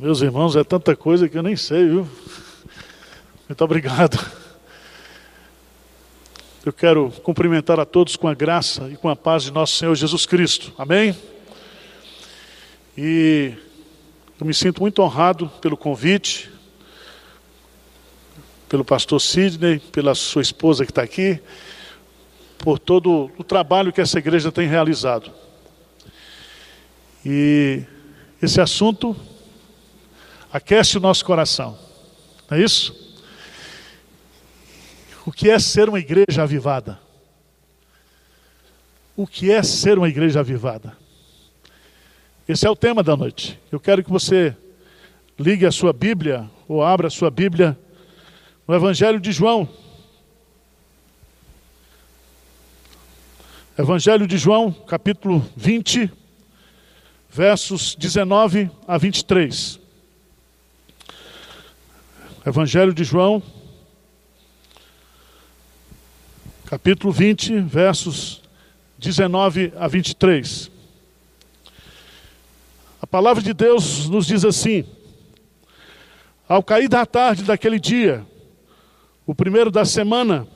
Meus irmãos, é tanta coisa que eu nem sei, viu? Muito obrigado. Eu quero cumprimentar a todos com a graça e com a paz de nosso Senhor Jesus Cristo. Amém? E eu me sinto muito honrado pelo convite, pelo pastor Sidney, pela sua esposa que está aqui, por todo o trabalho que essa igreja tem realizado. E esse assunto aquece o nosso coração. Não é isso? O que é ser uma igreja avivada? O que é ser uma igreja avivada? Esse é o tema da noite. Eu quero que você ligue a sua Bíblia ou abra a sua Bíblia no Evangelho de João. Evangelho de João, capítulo 20, versos 19 a 23. Evangelho de João, capítulo 20, versos 19 a 23. A palavra de Deus nos diz assim: Ao cair da tarde daquele dia, o primeiro da semana,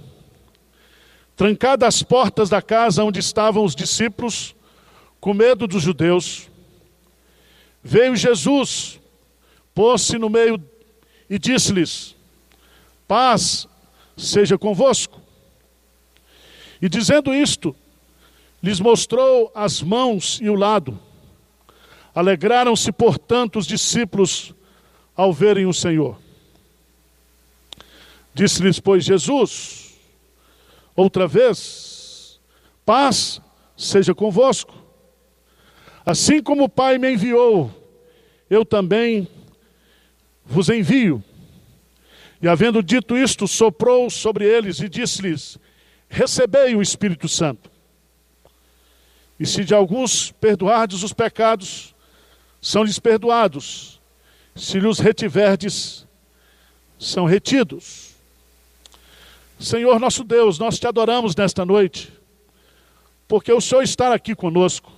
trancadas as portas da casa onde estavam os discípulos, com medo dos judeus, veio Jesus, pôs-se no meio e disse-lhes: Paz seja convosco. E dizendo isto, lhes mostrou as mãos e o lado. Alegraram-se, portanto, os discípulos ao verem o Senhor. Disse-lhes, pois, Jesus, outra vez, paz seja convosco. Assim como o Pai me enviou, eu também vos envio. E havendo dito isto, soprou sobre eles e disse-lhes: Recebei o Espírito Santo. E se de alguns perdoardes os pecados, são-lhes perdoados. Se lhes retiverdes, são retidos. Senhor nosso Deus, nós te adoramos nesta noite, porque o Senhor está aqui conosco.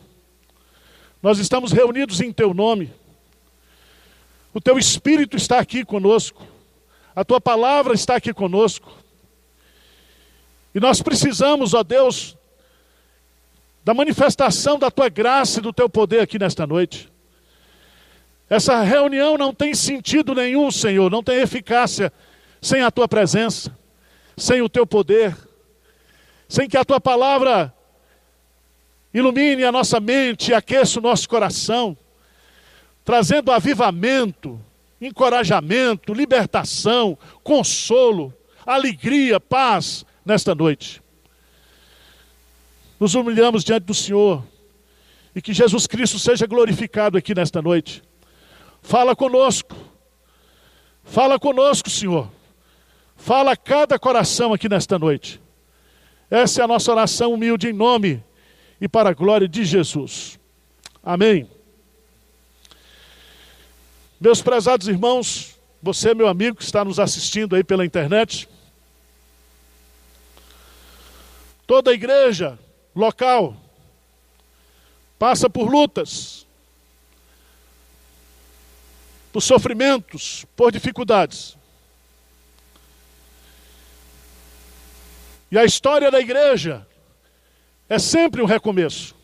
Nós estamos reunidos em teu nome. O teu Espírito está aqui conosco. A tua palavra está aqui conosco. E nós precisamos, ó Deus, da manifestação da tua graça e do teu poder aqui nesta noite. Essa reunião não tem sentido nenhum, Senhor, não tem eficácia sem a tua presença, sem o teu poder, sem que a tua palavra ilumine a nossa mente e aqueça o nosso coração trazendo avivamento, encorajamento, libertação, consolo, alegria, paz nesta noite. Nos humilhamos diante do Senhor e que Jesus Cristo seja glorificado aqui nesta noite. Fala conosco, fala conosco, Senhor. Fala a cada coração aqui nesta noite. Essa é a nossa oração humilde em nome e para a glória de Jesus. Amém. Meus prezados irmãos, você, meu amigo, que está nos assistindo aí pela internet, toda igreja local passa por lutas, por sofrimentos, por dificuldades. E a história da igreja é sempre um recomeço.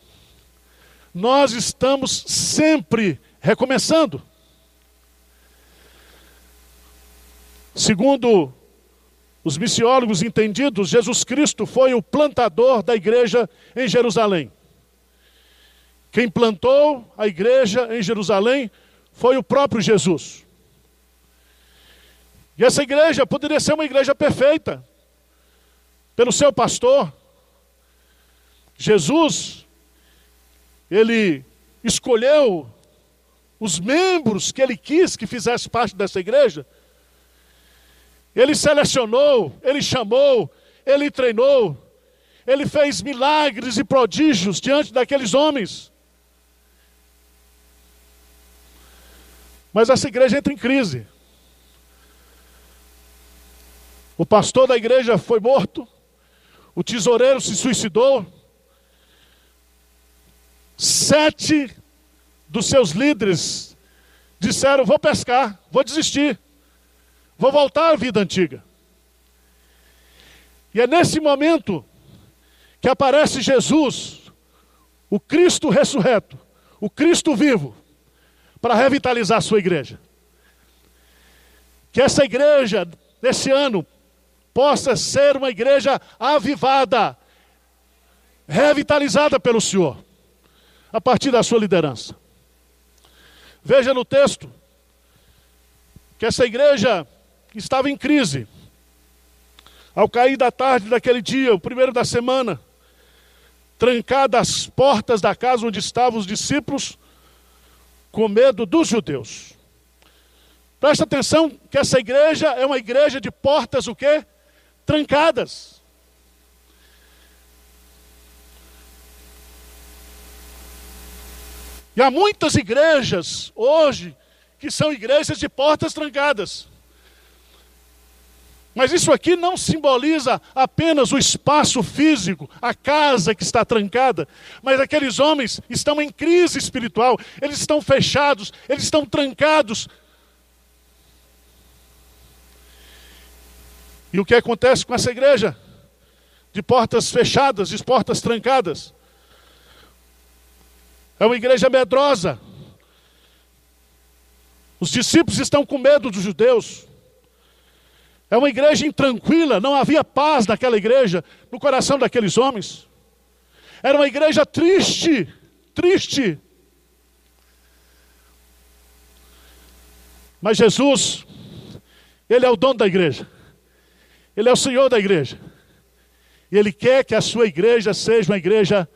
Nós estamos sempre recomeçando. Segundo os missiólogos entendidos, Jesus Cristo foi o plantador da igreja em Jerusalém. Quem plantou a igreja em Jerusalém foi o próprio Jesus. E essa igreja poderia ser uma igreja perfeita, pelo seu pastor. Jesus, ele escolheu os membros que ele quis que fizesse parte dessa igreja ele selecionou, ele chamou, ele treinou, ele fez milagres e prodígios diante daqueles homens. Mas essa igreja entra em crise. O pastor da igreja foi morto, o tesoureiro se suicidou, sete dos seus líderes disseram: vou pescar, vou desistir, vou voltar à vida antiga. E é nesse momento que aparece Jesus, o Cristo ressurreto, o Cristo vivo, para revitalizar a sua igreja. Que essa igreja, nesse ano, possa ser uma igreja avivada, revitalizada pelo Senhor, a partir da sua liderança. Veja no texto que essa igreja estava em crise. Ao cair da tarde daquele dia, o primeiro da semana, trancadas as portas da casa onde estavam os discípulos, com medo dos judeus. Presta atenção que essa igreja é uma igreja de portas o quê? Trancadas. E há muitas igrejas hoje que são igrejas de portas trancadas. Mas isso aqui não simboliza apenas o espaço físico, a casa que está trancada, mas aqueles homens estão em crise espiritual, eles estão fechados, eles estão trancados. E o que acontece com essa igreja? De portas fechadas, de portas trancadas. É uma igreja medrosa. Os discípulos estão com medo dos judeus. É uma igreja intranquila, não havia paz naquela igreja, no coração daqueles homens. Era uma igreja triste, triste. Mas Jesus, Ele é o dono da igreja, Ele é o Senhor da igreja, e Ele quer que a sua igreja seja uma igreja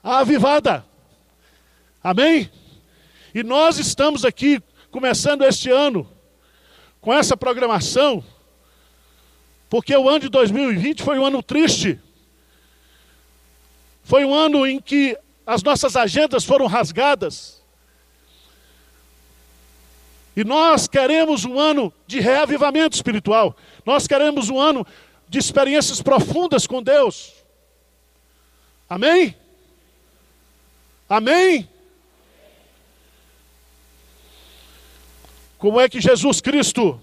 avivada. Amém? E nós estamos aqui, começando este ano, com essa programação porque o ano de 2020 foi um ano triste. Foi um ano em que as nossas agendas foram rasgadas. E nós queremos um ano de reavivamento espiritual. Nós queremos um ano de experiências profundas com Deus. Amém? Amém? Como é que Jesus Cristo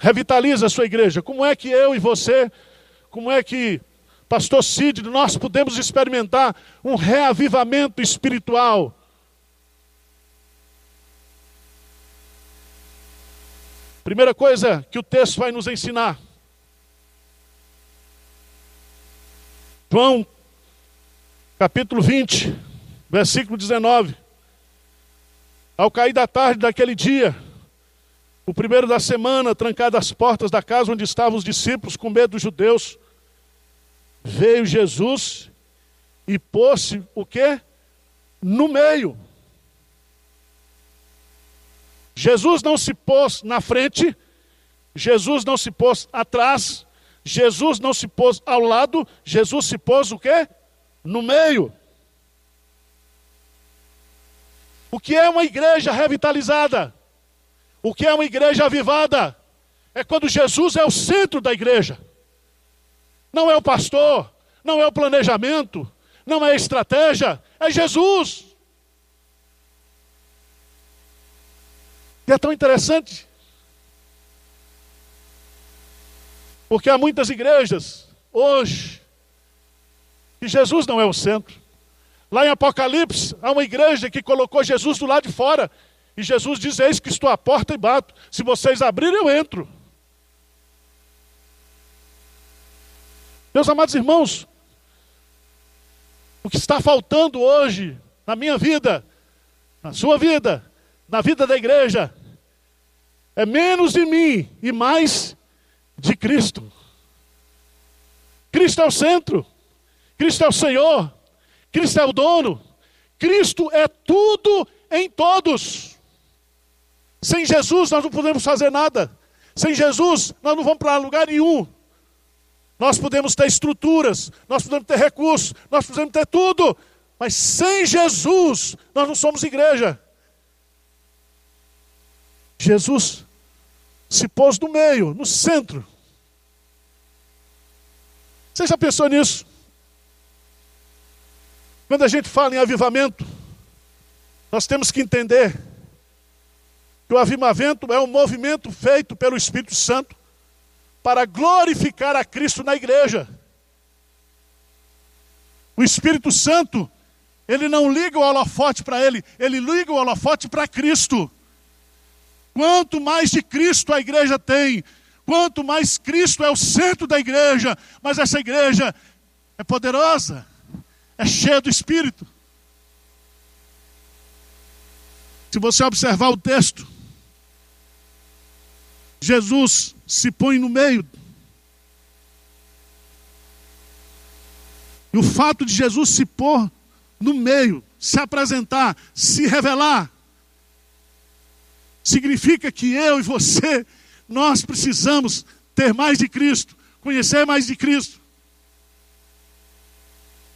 revitaliza a sua igreja. Como é que eu e você, como é que pastor Cid, nós podemos experimentar um reavivamento espiritual? Primeira coisa que o texto vai nos ensinar. João, capítulo 20, versículo 19. Ao cair da tarde daquele dia, o primeiro da semana, trancado as portas da casa onde estavam os discípulos, com medo dos judeus, veio Jesus e pôs-se o quê? No meio. Jesus não se pôs na frente, Jesus não se pôs atrás, Jesus não se pôs ao lado, Jesus se pôs o quê? No meio. O que é uma igreja revitalizada? O que é uma igreja avivada? É quando Jesus é o centro da igreja. Não é o pastor, não é o planejamento, não é a estratégia, é Jesus. E é tão interessante. Porque há muitas igrejas hoje que Jesus não é o centro. Lá em Apocalipse, há uma igreja que colocou Jesus do lado de fora e Jesus diz: Eis que estou à porta e bato. Se vocês abrirem, eu entro. Meus amados irmãos, o que está faltando hoje na minha vida, na sua vida, na vida da igreja, é menos de mim e mais de Cristo. Cristo é o centro, Cristo é o Senhor, Cristo é o dono, Cristo é tudo em todos. Sem Jesus nós não podemos fazer nada. Sem Jesus nós não vamos para lugar nenhum. Nós podemos ter estruturas, nós podemos ter recursos, nós podemos ter tudo, mas sem Jesus nós não somos igreja. Jesus se pôs no meio, no centro. Você já pensou nisso? Quando a gente fala em avivamento, Nós temos que entender que o avivamento é um movimento feito pelo Espírito Santo para glorificar a Cristo na igreja. O Espírito Santo, ele não liga o holofote para ele, ele liga o holofote para Cristo. Quanto mais de Cristo a igreja tem, quanto mais Cristo é o centro da igreja, mas essa igreja é poderosa, é cheia do Espírito. Se você observar o texto, Jesus se põe no meio. E o fato de Jesus se pôr no meio, se apresentar, se revelar, significa que eu e você, nós precisamos ter mais de Cristo, conhecer mais de Cristo.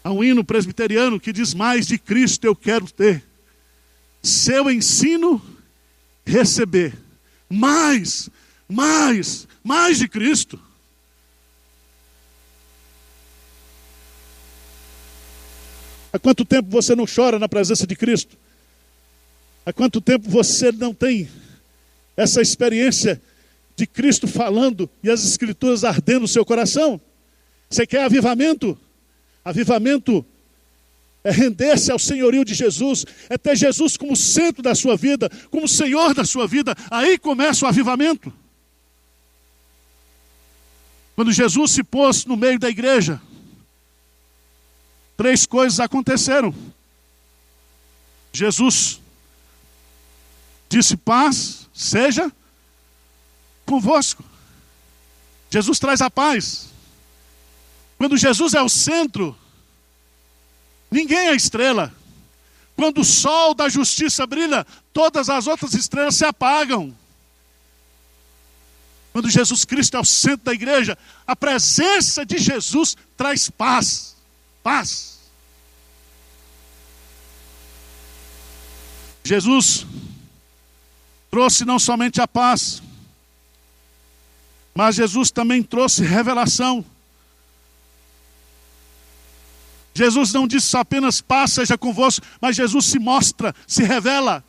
Há um hino presbiteriano que diz: Mais de Cristo eu quero ter. Seu ensino receber. Mais, mais, mais de Cristo. Há quanto tempo você não chora na presença de Cristo? Há quanto tempo você não tem essa experiência de Cristo falando e as Escrituras ardendo no seu coração? Você quer avivamento? Avivamento é render-se ao senhorio de Jesus, é ter Jesus como centro da sua vida, como Senhor da sua vida. Aí começa o avivamento. Quando Jesus se pôs no meio da igreja, três coisas aconteceram. Jesus disse: paz seja convosco. Jesus traz a paz. Quando Jesus é o centro, ninguém é estrela. Quando o sol da justiça brilha, todas as outras estrelas se apagam. Quando Jesus Cristo é o centro da igreja, a presença de Jesus traz paz. Paz. Jesus trouxe não somente a paz, mas Jesus também trouxe revelação. Jesus não disse apenas paz seja convosco, mas Jesus se mostra, se revela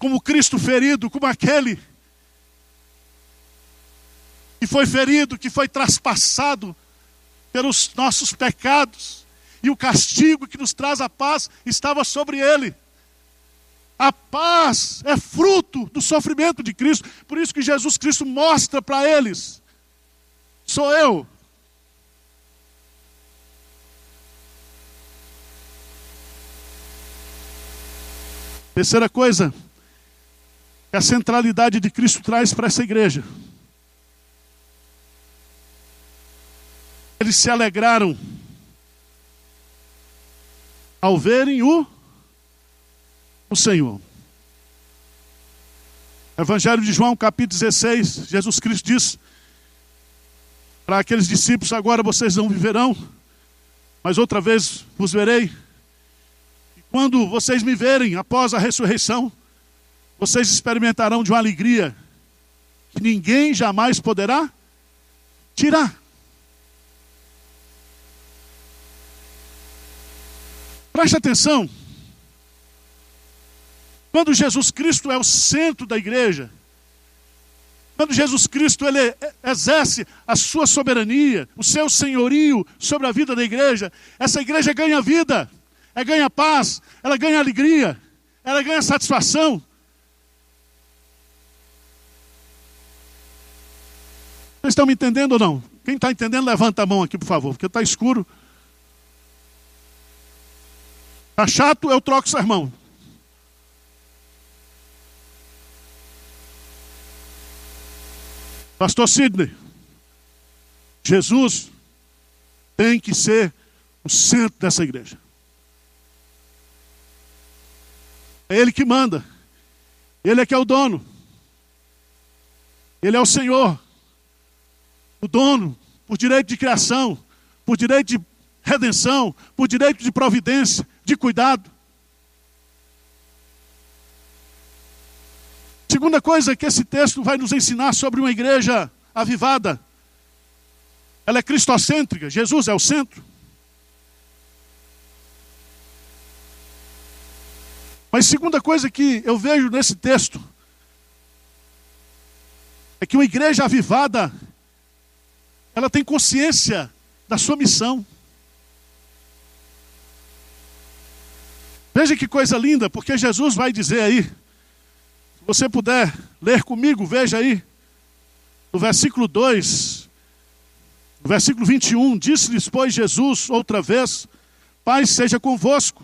como Cristo ferido, como aquele que foi ferido, que foi traspassado pelos nossos pecados, e o castigo que nos traz a paz estava sobre ele. A paz é fruto do sofrimento de Cristo, por isso que Jesus Cristo mostra para eles: sou eu. Terceira coisa, que a centralidade de Cristo traz para essa igreja. Eles se alegraram ao verem o, o Senhor. Evangelho de João, capítulo 16, Jesus Cristo diz para aqueles discípulos: Agora vocês não viverão, mas outra vez vos verei. E quando vocês me verem após a ressurreição, vocês experimentarão de uma alegria que ninguém jamais poderá tirar. Preste atenção. Quando Jesus Cristo é o centro da igreja, quando Jesus Cristo ele exerce a sua soberania, o seu senhorio sobre a vida da igreja, essa igreja ganha vida, ela ganha paz, ela ganha alegria, ela ganha satisfação. Vocês estão me entendendo ou não? Quem está entendendo, levanta a mão aqui, por favor, porque está escuro. Está chato, eu troco sermão. Pastor Sidney, Jesus tem que ser o centro dessa igreja. É Ele que manda. Ele é que é o dono. Ele é o Senhor. O dono, por direito de criação, por direito de redenção, por direito de providência, de cuidado. Segunda coisa que esse texto vai nos ensinar sobre uma igreja avivada. Ela é cristocêntrica, Jesus é o centro. Mas segunda coisa que eu vejo nesse texto é que uma igreja avivada ela tem consciência da sua missão. Veja que coisa linda, porque Jesus vai dizer aí, se você puder ler comigo, veja aí, no versículo 2, no versículo 21, disse-lhes, pois, Jesus, outra vez, Pai seja convosco,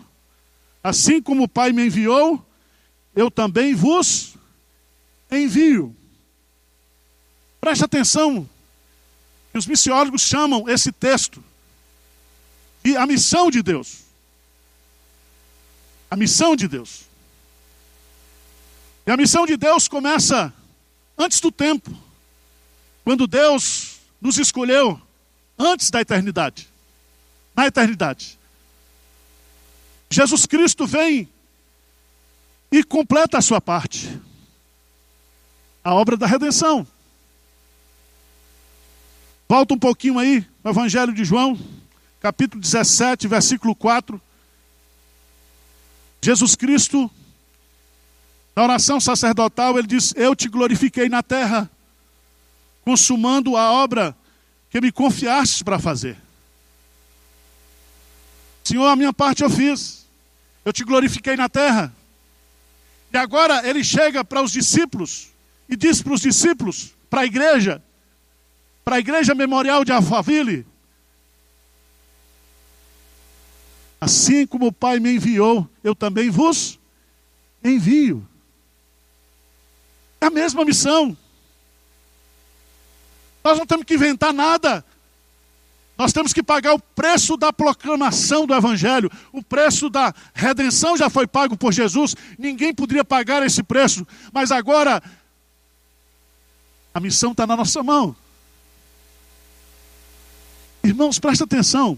assim como o Pai me enviou, eu também vos envio. Preste atenção, que os missiólogos chamam esse texto de a missão de Deus. A missão de Deus. E a missão de Deus começa antes do tempo, quando Deus nos escolheu antes da eternidade. Na eternidade. Jesus Cristo vem e completa a sua parte. A obra da redenção. Volta um pouquinho aí, no Evangelho de João, capítulo 17, versículo 4. Jesus Cristo, na oração sacerdotal, ele diz: Eu te glorifiquei na terra, consumando a obra que me confiaste para fazer. Senhor, a minha parte eu fiz, eu te glorifiquei na terra. E agora ele chega para os discípulos e diz para os discípulos, para a igreja, para a igreja memorial de Alphaville, Assim como o Pai me enviou, eu também vos envio. É a mesma missão. Nós não temos que inventar nada. Nós temos que pagar o preço da proclamação do Evangelho. O preço da redenção já foi pago por Jesus. Ninguém poderia pagar esse preço. Mas agora, a missão está na nossa mão. Irmãos, presta atenção.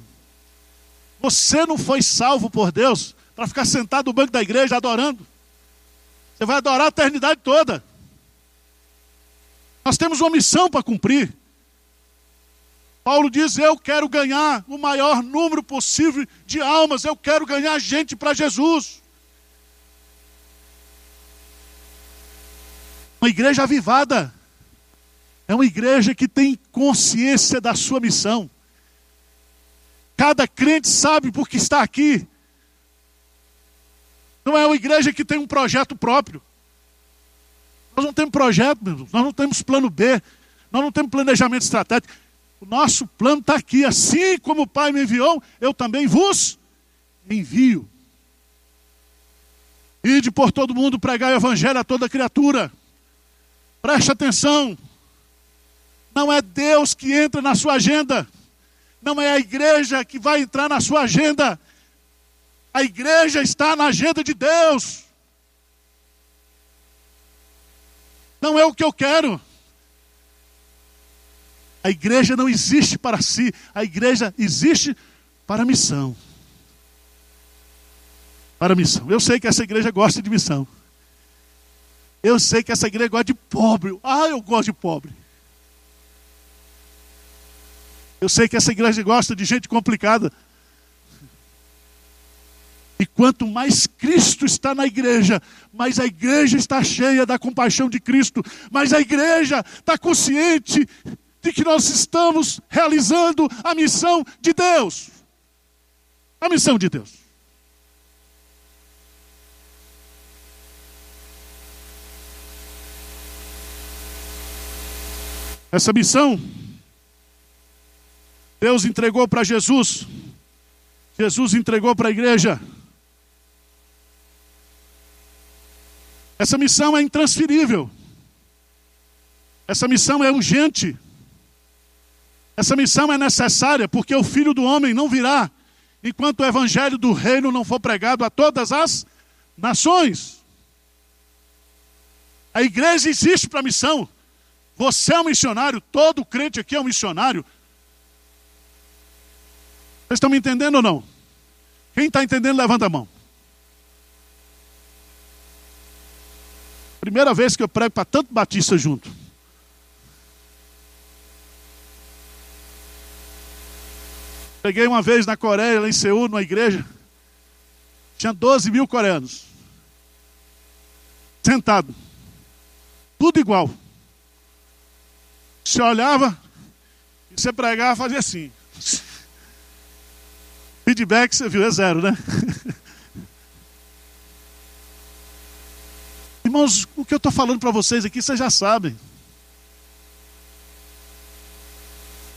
Você não foi salvo por Deus para ficar sentado no banco da igreja adorando. Você vai adorar a eternidade toda. Nós temos uma missão para cumprir. Paulo diz: Eu quero ganhar o maior número possível de almas, eu quero ganhar gente para Jesus. Uma igreja avivada é uma igreja que tem consciência da sua missão. Cada crente sabe porque está aqui. Não é uma igreja que tem um projeto próprio. Nós não temos projeto, nós não temos plano B, nós não temos planejamento estratégico. O nosso plano está aqui. Assim como o Pai me enviou, eu também vos envio. Ide por todo mundo pregar o evangelho a toda criatura. Preste atenção. Não é Deus que entra na sua agenda. Não é a igreja que vai entrar na sua agenda. A igreja está na agenda de Deus. Não é o que eu quero. A igreja não existe para si, a igreja existe para a missão. Para missão. Eu sei que essa igreja gosta de missão. Eu sei que essa igreja gosta de pobre. Ah, eu gosto de pobre. Eu sei que essa igreja gosta de gente complicada. E quanto mais Cristo está na igreja, mais a igreja está cheia da compaixão de Cristo, mais a igreja está consciente de que nós estamos realizando a missão de Deus. A missão de Deus. Essa missão Deus entregou para Jesus, Jesus entregou para a igreja. Essa missão é intransferível. Essa missão é urgente. Essa missão é necessária porque o Filho do Homem não virá enquanto o Evangelho do Reino não for pregado a todas as nações. A igreja existe para a missão. Você é um missionário, todo crente aqui é um missionário. Vocês estão me entendendo ou não? Quem está entendendo, levanta a mão. Primeira vez que eu prego para tanto batista junto. Peguei uma vez na Coreia, lá em Seul, numa igreja. Tinha 12 mil coreanos. Sentado. Tudo igual. Você olhava e você pregava, fazia assim. Feedback, você viu, é zero, né? Irmãos, o que eu estou falando para vocês aqui, vocês já sabem.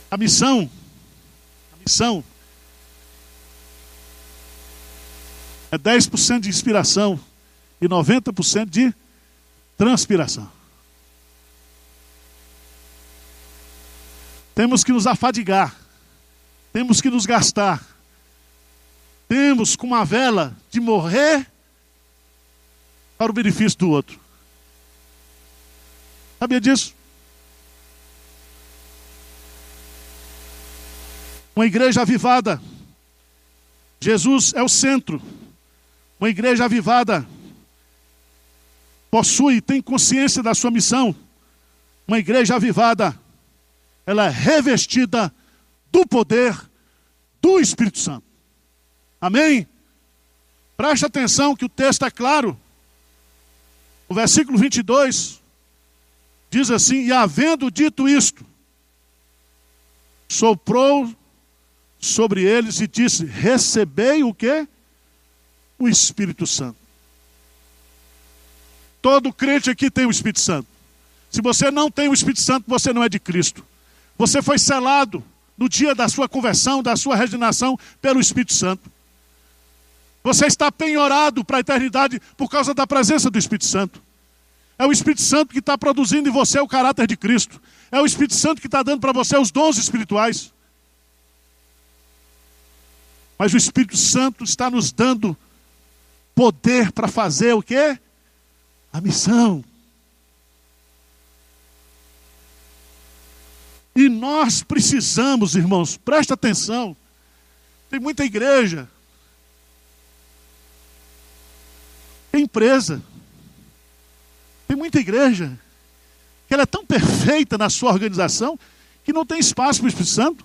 A missão, a missão é 10% de inspiração e 90% de transpiração. Temos que nos afadigar, temos que nos gastar, temos com uma vela de morrer para o benefício do outro. Sabia disso? Uma igreja avivada. Jesus é o centro. Uma igreja avivada possui, tem consciência da sua missão. Uma igreja avivada, ela é revestida do poder do Espírito Santo. Amém? Preste atenção que o texto é claro. O versículo 22 diz assim: E havendo dito isto, soprou sobre eles e disse: Recebei o que? O Espírito Santo. Todo crente aqui tem o Espírito Santo. Se você não tem o Espírito Santo, você não é de Cristo. Você foi selado no dia da sua conversão, da sua regeneração, pelo Espírito Santo. Você está penhorado para a eternidade por causa da presença do Espírito Santo. É o Espírito Santo que está produzindo em você o caráter de Cristo. É o Espírito Santo que está dando para você os dons espirituais. Mas o Espírito Santo está nos dando poder para fazer o quê? A missão. E nós precisamos, irmãos, presta atenção. Tem muita igreja Tem empresa. Tem muita igreja que ela é tão perfeita na sua organização que não tem espaço para o Espírito Santo.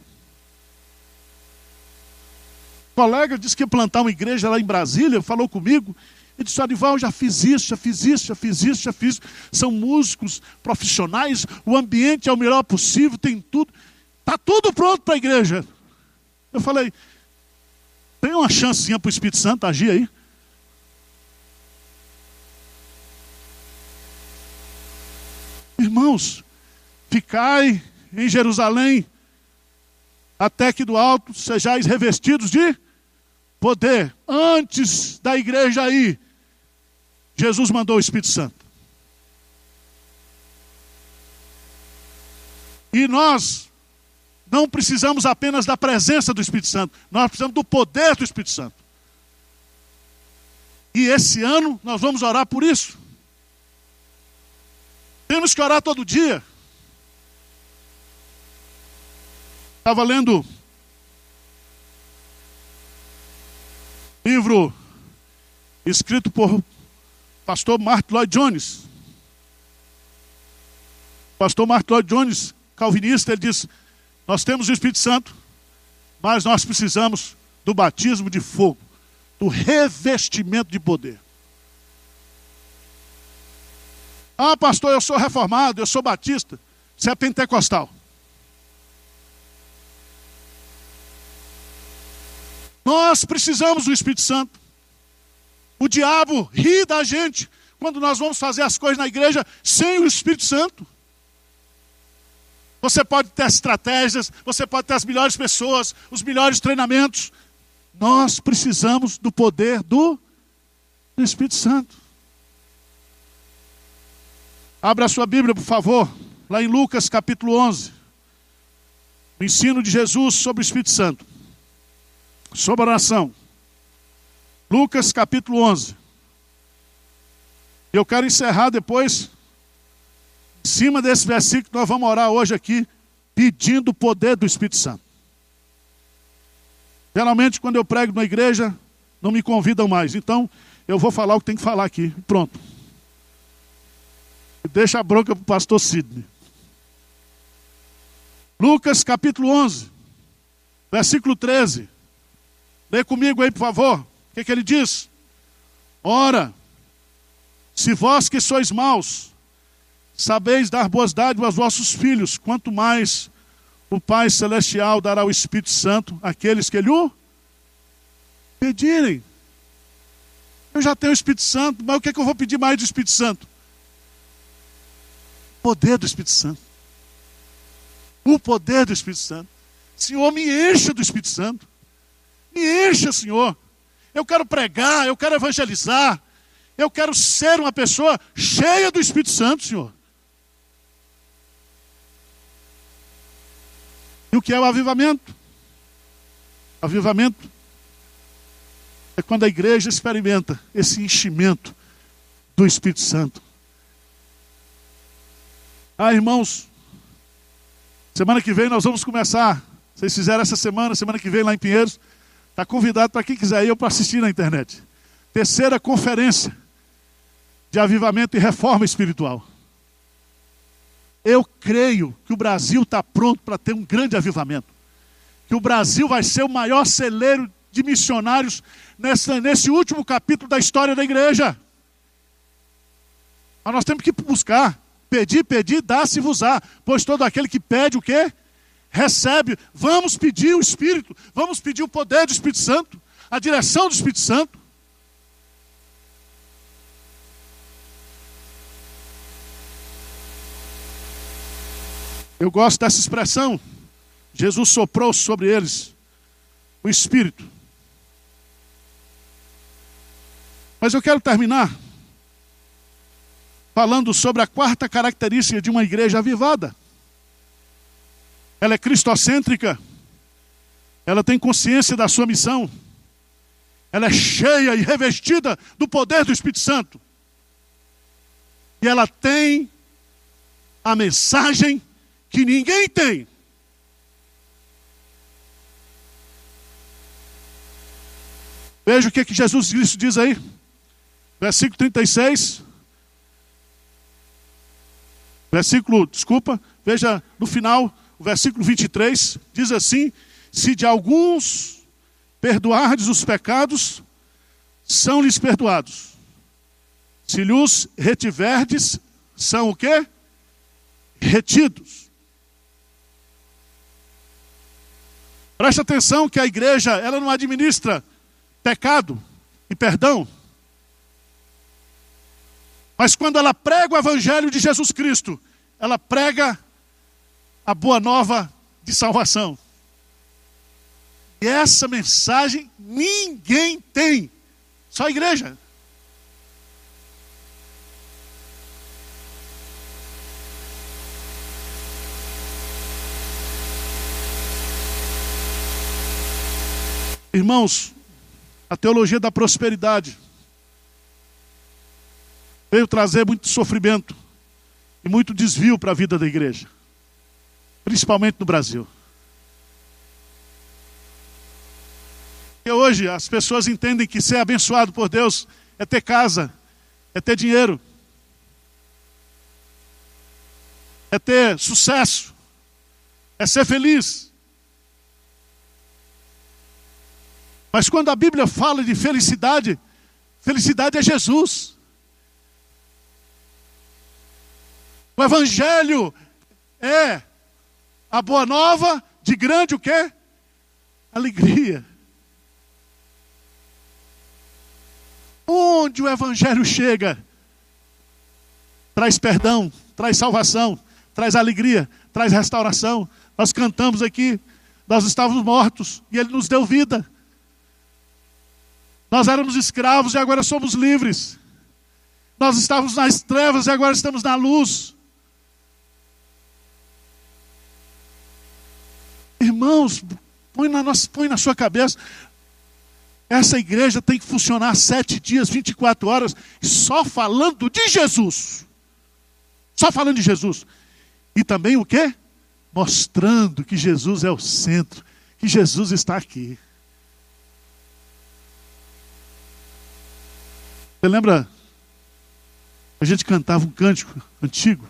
O colega disse que ia plantar uma igreja lá em Brasília, falou comigo. Ele disse, Arival, já fiz isso, já fiz isso, já fiz isso, já fiz. São músicos profissionais, o ambiente é o melhor possível, tem tudo. Está tudo pronto para a igreja. Eu falei, tem uma chancinha para o Espírito Santo agir aí? Irmãos, ficai em Jerusalém, até que do alto sejais revestidos de poder. Antes da igreja aí, Jesus mandou o Espírito Santo. E nós não precisamos apenas da presença do Espírito Santo, nós precisamos do poder do Espírito Santo. E esse ano nós vamos orar por isso. Temos que orar todo dia. Estava lendo livro escrito por pastor Martin Lloyd Jones. Pastor Martin Lloyd Jones, calvinista, ele diz: Nós temos o Espírito Santo, mas nós precisamos do batismo de fogo, do revestimento de poder. Ah, pastor, eu sou reformado, eu sou batista. Você é pentecostal. Nós precisamos do Espírito Santo. O diabo ri da gente quando nós vamos fazer as coisas na igreja sem o Espírito Santo. Você pode ter estratégias, você pode ter as melhores pessoas, os melhores treinamentos. Nós precisamos do poder do, do Espírito Santo. Abra sua Bíblia, por favor, lá em Lucas capítulo 11. O ensino de Jesus sobre o Espírito Santo. Sobre a oração. Lucas capítulo 11. Eu quero encerrar depois, em cima desse versículo, nós vamos orar hoje aqui, pedindo o poder do Espírito Santo. Geralmente, quando eu prego na igreja, não me convidam mais. Então, eu vou falar o que tem que falar aqui. Pronto. Deixa a bronca para o pastor Sidney. Lucas capítulo 11, versículo 13. Lê comigo aí, por favor. O que, que ele diz? Ora, Se vós que sois maus, sabeis dar boas dádivas aos vossos filhos, quanto mais o Pai Celestial dará o Espírito Santo àqueles que lhe o pedirem. Eu já tenho o Espírito Santo, mas o que, é que eu vou pedir mais do Espírito Santo? Poder do Espírito Santo. O poder do Espírito Santo. Senhor, me encha do Espírito Santo. Me encha, Senhor. Eu quero pregar, eu quero evangelizar. Eu quero ser uma pessoa cheia do Espírito Santo, Senhor. E o que é o avivamento? Avivamento é quando a igreja experimenta esse enchimento do Espírito Santo. Ah, irmãos, semana que vem nós vamos começar. Vocês fizeram essa semana, semana que vem lá em Pinheiros. Está convidado para quem quiser ir para assistir na internet. Terceira conferência de avivamento e reforma espiritual. Eu creio que o Brasil está pronto para ter um grande avivamento. Que o Brasil vai ser o maior celeiro de missionários nessa, nesse último capítulo da história da igreja. Mas nós temos que buscar, pedir, pedir, dá-se-vos-á. Pois todo aquele que pede o quê? Recebe. Vamos pedir o Espírito, vamos pedir o poder do Espírito Santo, a direção do Espírito Santo. Eu gosto dessa expressão. Jesus soprou sobre eles o Espírito. Mas eu quero terminar falando sobre a quarta característica de uma igreja avivada. Ela é cristocêntrica, ela tem consciência da sua missão, ela é cheia e revestida do poder do Espírito Santo, e ela tem a mensagem que ninguém tem. Veja o que, que Jesus Cristo diz aí. Versículo 36. Versículo, desculpa, veja no final, o versículo 23, diz assim: Se de alguns perdoardes os pecados, são-lhes perdoados. Se lhes retiverdes, são o quê? Retidos. Preste atenção que a igreja, ela não administra pecado e perdão. Mas quando ela prega o evangelho de Jesus Cristo, ela prega a boa nova de salvação. E essa mensagem ninguém tem, só a igreja. Irmãos, a teologia da prosperidade veio trazer muito sofrimento e muito desvio para a vida da igreja, principalmente no Brasil. E hoje as pessoas entendem que ser abençoado por Deus é ter casa, é ter dinheiro, é ter sucesso, é ser feliz. Mas quando a Bíblia fala de felicidade, felicidade é Jesus. O Evangelho é a boa nova de grande o quê? Alegria. Onde o Evangelho chega, traz perdão, traz salvação, traz alegria, traz restauração. Nós cantamos aqui, nós estávamos mortos e Ele nos deu vida. Nós éramos escravos e agora somos livres. Nós estávamos nas trevas e agora estamos na luz. Irmãos, põe na, nossa, põe na sua cabeça. Essa igreja tem que funcionar sete dias, 24 horas, só falando de Jesus. Só falando de Jesus. E também o quê? Mostrando que Jesus é o centro, que Jesus está aqui. Você lembra? A gente cantava um cântico antigo.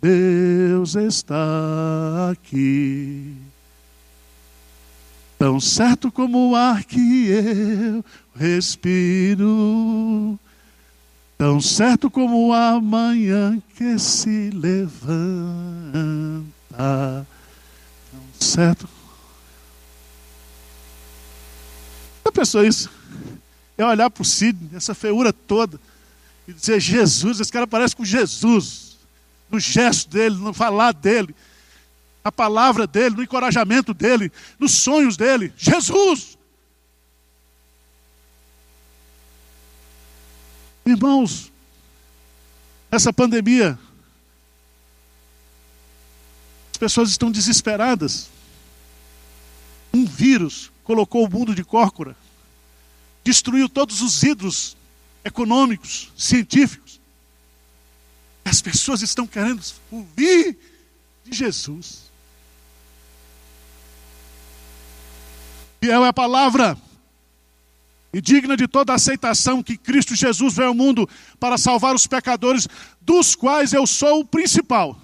Deus está aqui. Tão certo como o ar que eu respiro. Tão certo como a manhã que se levanta. Tão certo. Já pensou isso? É olhar para o Sidney, essa feiura toda, e dizer: Jesus, esse cara parece com Jesus. No gesto dele, no falar dele, na palavra dele, no encorajamento dele, nos sonhos dele. Jesus! Irmãos, essa pandemia, as pessoas estão desesperadas. Um vírus colocou o mundo de córcora, destruiu todos os ídolos econômicos, científicos. As pessoas estão querendo ouvir de Jesus. Fiel é a palavra e digna de toda aceitação que Cristo Jesus veio ao mundo para salvar os pecadores, dos quais eu sou o principal.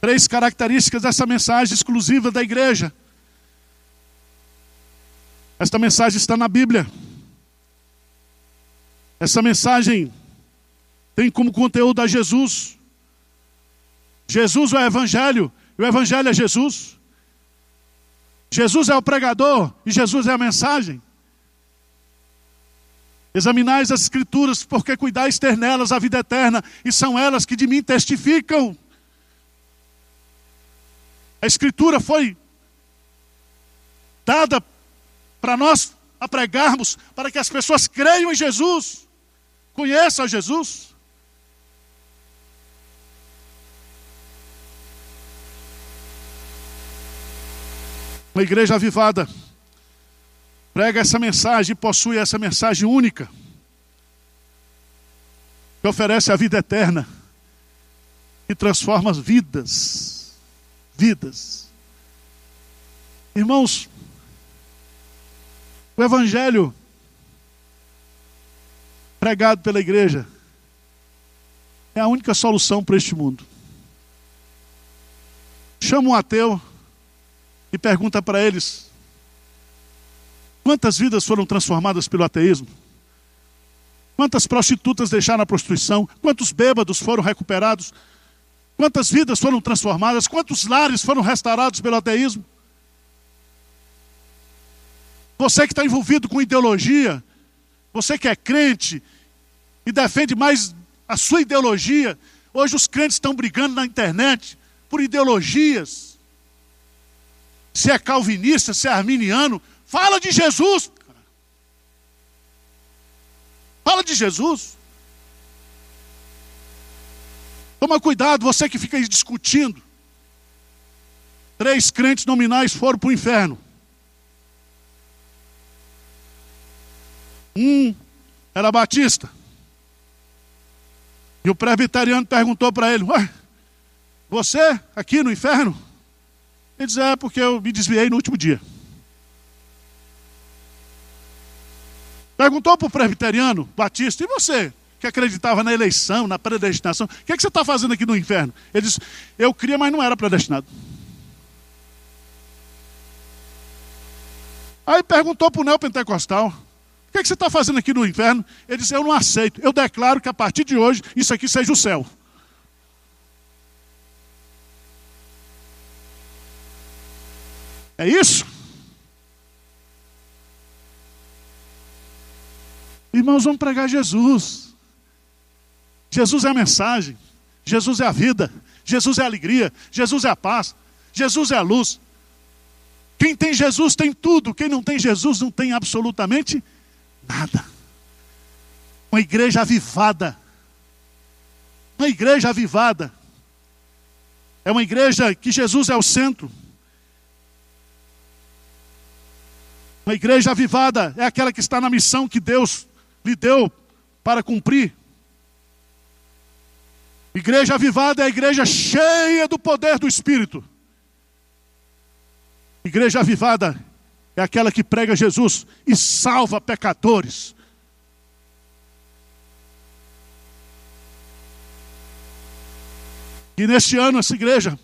Três características dessa mensagem exclusiva da igreja. Esta mensagem está na Bíblia. Essa mensagem tem como conteúdo a Jesus. Jesus é o Evangelho e o Evangelho é Jesus. Jesus é o pregador e Jesus é a mensagem. Examinais as Escrituras, porque cuidais ter nelas a vida eterna, e são elas que de mim testificam. A Escritura foi dada para nós a pregarmos, para que as pessoas creiam em Jesus, conheçam Jesus. Uma igreja avivada prega essa mensagem e possui essa mensagem única que oferece a vida eterna e transforma as vidas. Vidas. Irmãos, o Evangelho pregado pela igreja é a única solução para este mundo. Chama um ateu e pergunta para eles: quantas vidas foram transformadas pelo ateísmo? Quantas prostitutas deixaram a prostituição? Quantos bêbados foram recuperados? Quantas vidas foram transformadas? Quantos lares foram restaurados pelo ateísmo? Você que está envolvido com ideologia, você que é crente e defende mais a sua ideologia, hoje os crentes estão brigando na internet por ideologias se é calvinista, se é arminiano, fala de Jesus. Fala de Jesus. Toma cuidado, você que fica aí discutindo. Três crentes nominais foram para o inferno. Um era batista. E o presbiteriano perguntou para ele: Ué, você aqui no inferno? Ele diz: É, porque eu me desviei no último dia. Perguntou para o presbiteriano, batista, e você, que acreditava na eleição, na predestinação, o que, é que você está fazendo aqui no inferno? Ele disse: Eu cria, mas não era predestinado. Aí perguntou para o neopentecostal: O que, é que você está fazendo aqui no inferno? Ele disse: Eu não aceito. Eu declaro que a partir de hoje isso aqui seja o céu. É isso? Irmãos, vamos pregar Jesus. Jesus é a mensagem. Jesus é a vida. Jesus é a alegria. Jesus é a paz. Jesus é a luz. Quem tem Jesus tem tudo. Quem não tem Jesus não tem absolutamente nada. Uma igreja avivada. Uma igreja avivada. É uma igreja que Jesus é o centro. Uma igreja avivada é aquela que está na missão que Deus lhe deu para cumprir. Igreja avivada é a igreja cheia do poder do Espírito. Igreja avivada é aquela que prega Jesus e salva pecadores. E neste ano, essa igreja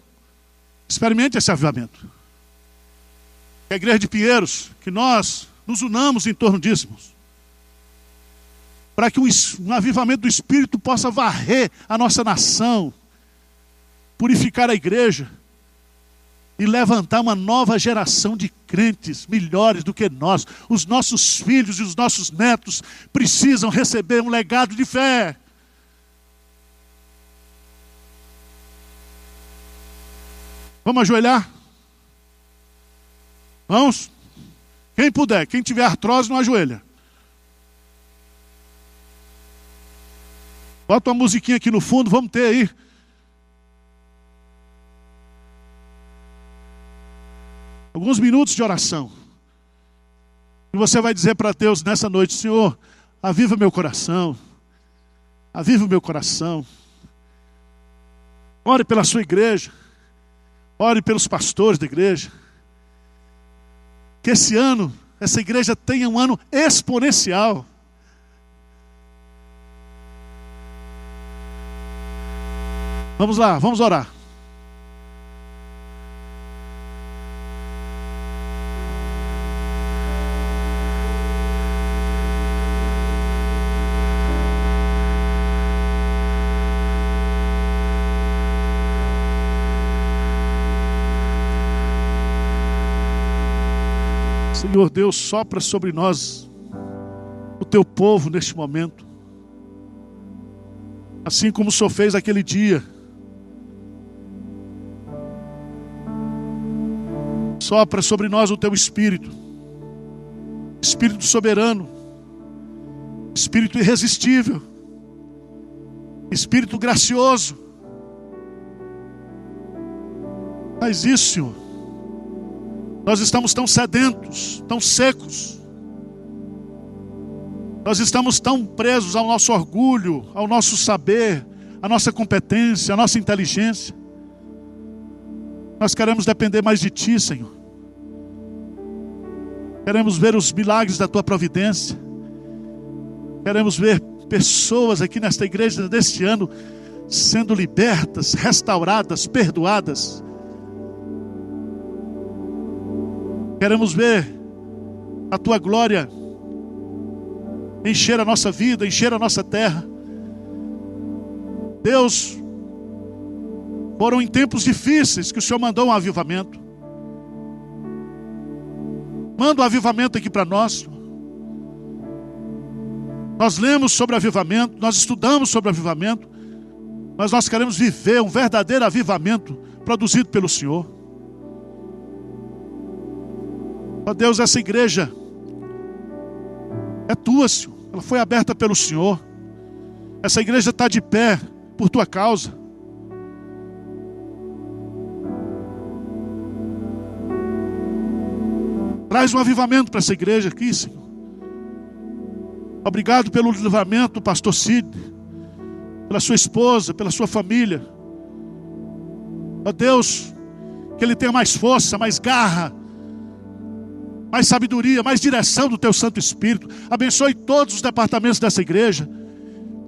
experimente esse avivamento. A igreja de Pinheiros, que nós nos unamos em torno disso, para que um, um avivamento do Espírito possa varrer a nossa nação, purificar a igreja e levantar uma nova geração de crentes melhores do que nós. Os nossos filhos e os nossos netos precisam receber um legado de fé. Vamos ajoelhar? Vamos? Quem puder, quem tiver artrose, não ajoelha. Bota uma musiquinha aqui no fundo, vamos ter aí. Alguns minutos de oração. E você vai dizer para Deus nessa noite: Senhor, aviva meu coração. Aviva o meu coração. Ore pela sua igreja. Ore pelos pastores da igreja. Que esse ano, essa igreja tenha um ano exponencial. Vamos lá, vamos orar. Senhor Deus, sopra sobre nós, o teu povo neste momento. Assim como o Senhor fez aquele dia. Sopra sobre nós o teu Espírito, Espírito soberano, Espírito irresistível, Espírito gracioso. Faz isso, Senhor. Nós estamos tão sedentos, tão secos. Nós estamos tão presos ao nosso orgulho, ao nosso saber, à nossa competência, à nossa inteligência. Nós queremos depender mais de Ti, Senhor. Queremos ver os milagres da Tua providência. Queremos ver pessoas aqui nesta igreja deste ano sendo libertas, restauradas, perdoadas Queremos ver a tua glória encher a nossa vida, encher a nossa terra. Deus, foram em tempos difíceis que o Senhor mandou um avivamento. Manda um avivamento aqui para nós. Nós lemos sobre avivamento, nós estudamos sobre avivamento, mas nós queremos viver um verdadeiro avivamento produzido pelo Senhor. Ó oh Deus, essa igreja é tua, Senhor. Ela foi aberta pelo Senhor. Essa igreja está de pé por tua causa. Traz um avivamento para essa igreja aqui, Senhor. Obrigado pelo livramento pastor Cid, pela sua esposa, pela sua família. Ó Deus, que ele tenha mais força, mais garra mais sabedoria, mais direção do teu Santo Espírito. Abençoe todos os departamentos dessa igreja.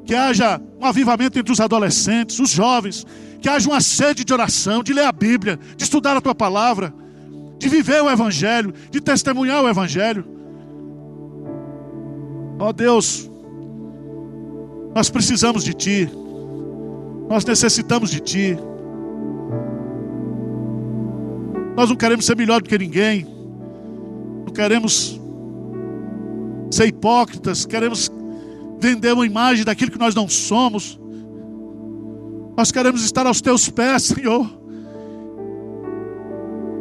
Que haja um avivamento entre os adolescentes, os jovens. Que haja uma sede de oração, de ler a Bíblia, de estudar a tua palavra, de viver o Evangelho, de testemunhar o Evangelho. Ó oh Deus, nós precisamos de Ti, nós necessitamos de Ti. Nós não queremos ser melhor do que ninguém queremos ser hipócritas, queremos vender uma imagem daquilo que nós não somos. Nós queremos estar aos teus pés, Senhor.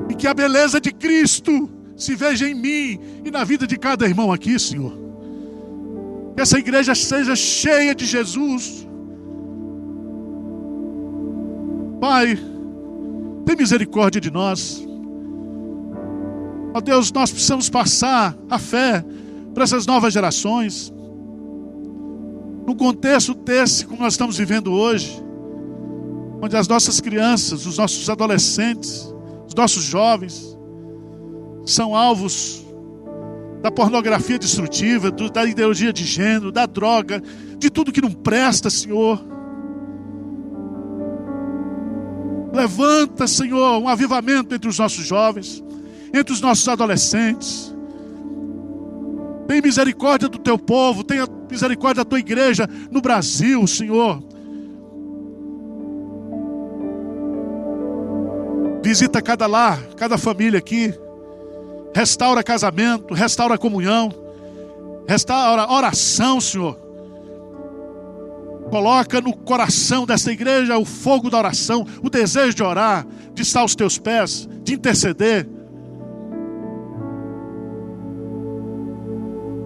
E que a beleza de Cristo se veja em mim e na vida de cada irmão aqui, Senhor. Que essa igreja seja cheia de Jesus. Pai, tem misericórdia de nós. Ó Deus, nós precisamos passar a fé para essas novas gerações. No contexto desse, como nós estamos vivendo hoje, onde as nossas crianças, os nossos adolescentes, os nossos jovens são alvos da pornografia destrutiva, da ideologia de gênero, da droga, de tudo que não presta, Senhor. Levanta, Senhor, um avivamento entre os nossos jovens entre os nossos adolescentes. Tem misericórdia do teu povo, tenha misericórdia da tua igreja no Brasil, Senhor. Visita cada lar, cada família aqui. Restaura casamento, restaura comunhão, restaura oração, Senhor. Coloca no coração dessa igreja o fogo da oração, o desejo de orar, de estar aos teus pés, de interceder.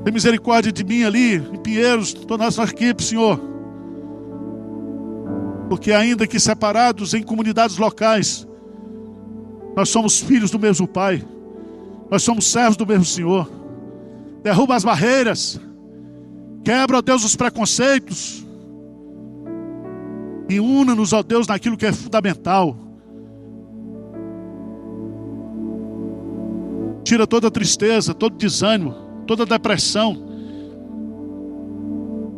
Tem misericórdia de mim ali, em Pinheiros, toda a nossa equipe, Senhor. Porque ainda que separados em comunidades locais, nós somos filhos do mesmo Pai. Nós somos servos do mesmo Senhor. Derruba as barreiras. Quebra, ó Deus, os preconceitos. E una-nos, ó Deus, naquilo que é fundamental. Tira toda tristeza, todo desânimo, toda depressão,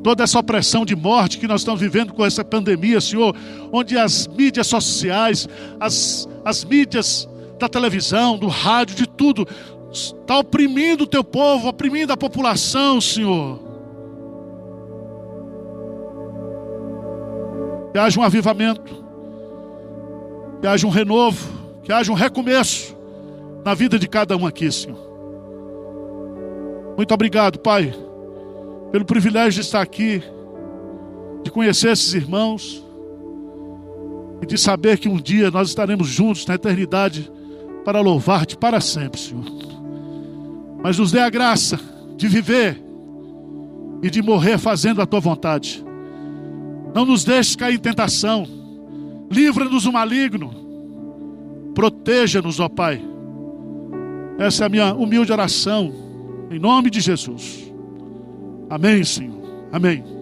toda essa opressão de morte que nós estamos vivendo com essa pandemia, Senhor, onde as mídias sociais, as, as mídias da televisão, do rádio, de tudo, está oprimindo o teu povo, oprimindo a população, Senhor. que haja um avivamento, que haja um renovo, que haja um recomeço na vida de cada um aqui, Senhor. Muito obrigado, Pai, pelo privilégio de estar aqui, de conhecer esses irmãos e de saber que um dia nós estaremos juntos na eternidade para louvar-te para sempre, Senhor. Mas nos dê a graça de viver e de morrer fazendo a tua vontade. Não nos deixes cair em tentação. Livra-nos do maligno. Proteja-nos, ó Pai. Essa é a minha humilde oração. Em nome de Jesus. Amém, Senhor. Amém.